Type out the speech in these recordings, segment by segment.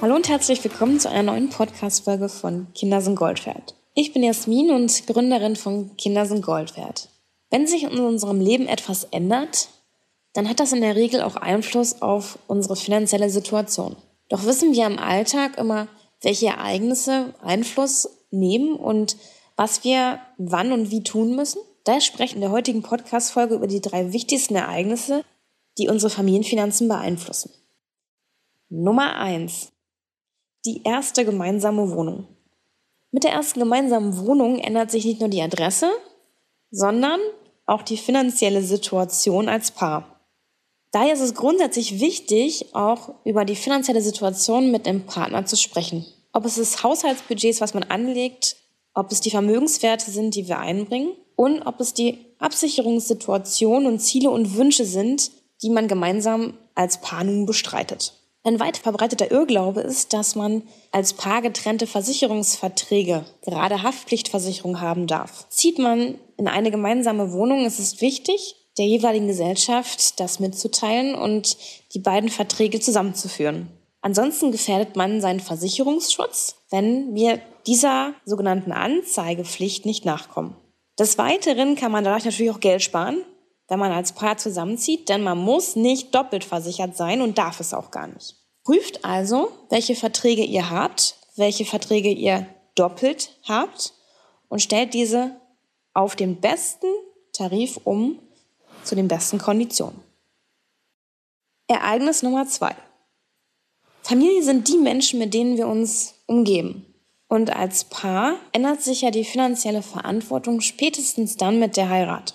und herzlich willkommen zu einer neuen Podcast-Folge von Kinder sind Gold wert. Ich bin Jasmin und Gründerin von Kinder sind Gold wert. Wenn sich in unserem Leben etwas ändert, dann hat das in der Regel auch Einfluss auf unsere finanzielle Situation. Doch wissen wir im Alltag immer, welche Ereignisse Einfluss nehmen und was wir wann und wie tun müssen? Daher sprechen in der heutigen Podcast-Folge über die drei wichtigsten Ereignisse, die unsere Familienfinanzen beeinflussen. Nummer eins: Die erste gemeinsame Wohnung. Mit der ersten gemeinsamen Wohnung ändert sich nicht nur die Adresse, sondern auch die finanzielle Situation als Paar. Daher ist es grundsätzlich wichtig, auch über die finanzielle Situation mit dem Partner zu sprechen. Ob es das Haushaltsbudget ist, was man anlegt, ob es die Vermögenswerte sind, die wir einbringen und ob es die Absicherungssituation und Ziele und Wünsche sind, die man gemeinsam als Paar nun bestreitet. Ein weit verbreiteter Irrglaube ist, dass man als Paar getrennte Versicherungsverträge, gerade Haftpflichtversicherung haben darf. Zieht man in eine gemeinsame Wohnung, ist es wichtig, der jeweiligen Gesellschaft das mitzuteilen und die beiden Verträge zusammenzuführen. Ansonsten gefährdet man seinen Versicherungsschutz, wenn wir dieser sogenannten Anzeigepflicht nicht nachkommen. Des Weiteren kann man dadurch natürlich auch Geld sparen, wenn man als Paar zusammenzieht, denn man muss nicht doppelt versichert sein und darf es auch gar nicht. Prüft also, welche Verträge ihr habt, welche Verträge ihr doppelt habt und stellt diese auf den besten Tarif um zu den besten Konditionen. Ereignis Nummer zwei. Familie sind die Menschen, mit denen wir uns umgeben. Und als Paar ändert sich ja die finanzielle Verantwortung spätestens dann mit der Heirat.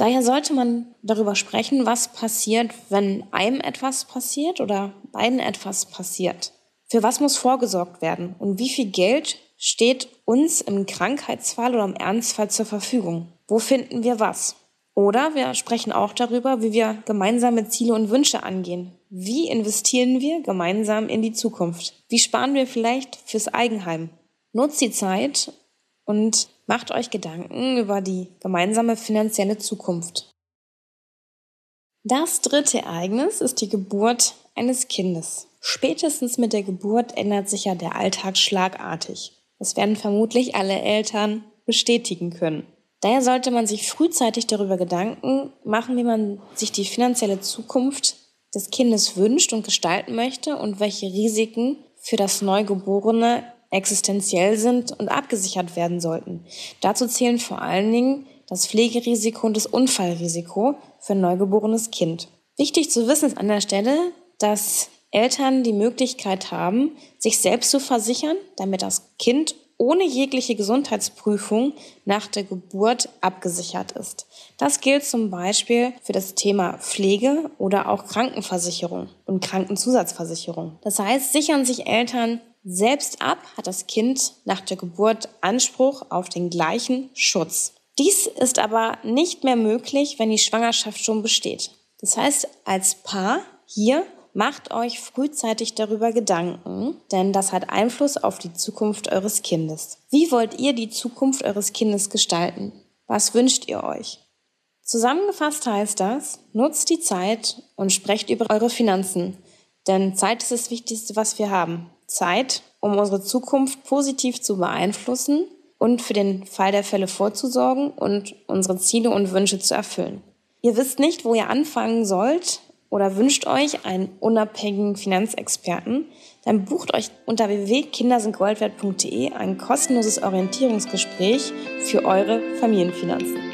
Daher sollte man darüber sprechen, was passiert, wenn einem etwas passiert oder beiden etwas passiert. Für was muss vorgesorgt werden und wie viel Geld steht uns im Krankheitsfall oder im Ernstfall zur Verfügung? Wo finden wir was? Oder wir sprechen auch darüber, wie wir gemeinsame Ziele und Wünsche angehen. Wie investieren wir gemeinsam in die Zukunft? Wie sparen wir vielleicht fürs Eigenheim? Nutzt die Zeit und macht euch Gedanken über die gemeinsame finanzielle Zukunft. Das dritte Ereignis ist die Geburt eines Kindes. Spätestens mit der Geburt ändert sich ja der Alltag schlagartig. Das werden vermutlich alle Eltern bestätigen können. Daher sollte man sich frühzeitig darüber Gedanken machen, wie man sich die finanzielle Zukunft des Kindes wünscht und gestalten möchte und welche Risiken für das Neugeborene existenziell sind und abgesichert werden sollten. Dazu zählen vor allen Dingen das Pflegerisiko und das Unfallrisiko für ein neugeborenes Kind. Wichtig zu wissen ist an der Stelle, dass Eltern die Möglichkeit haben, sich selbst zu versichern, damit das Kind ohne jegliche Gesundheitsprüfung nach der Geburt abgesichert ist. Das gilt zum Beispiel für das Thema Pflege oder auch Krankenversicherung und Krankenzusatzversicherung. Das heißt, sichern sich Eltern selbst ab, hat das Kind nach der Geburt Anspruch auf den gleichen Schutz. Dies ist aber nicht mehr möglich, wenn die Schwangerschaft schon besteht. Das heißt, als Paar hier macht euch frühzeitig darüber Gedanken, denn das hat Einfluss auf die Zukunft eures Kindes. Wie wollt ihr die Zukunft eures Kindes gestalten? Was wünscht ihr euch? Zusammengefasst heißt das, nutzt die Zeit und sprecht über eure Finanzen, denn Zeit ist das Wichtigste, was wir haben. Zeit, um unsere Zukunft positiv zu beeinflussen und für den Fall der Fälle vorzusorgen und unsere Ziele und Wünsche zu erfüllen. Ihr wisst nicht, wo ihr anfangen sollt, oder wünscht euch einen unabhängigen Finanzexperten, dann bucht euch unter www.kindersindgoldwert.de ein kostenloses Orientierungsgespräch für eure Familienfinanzen.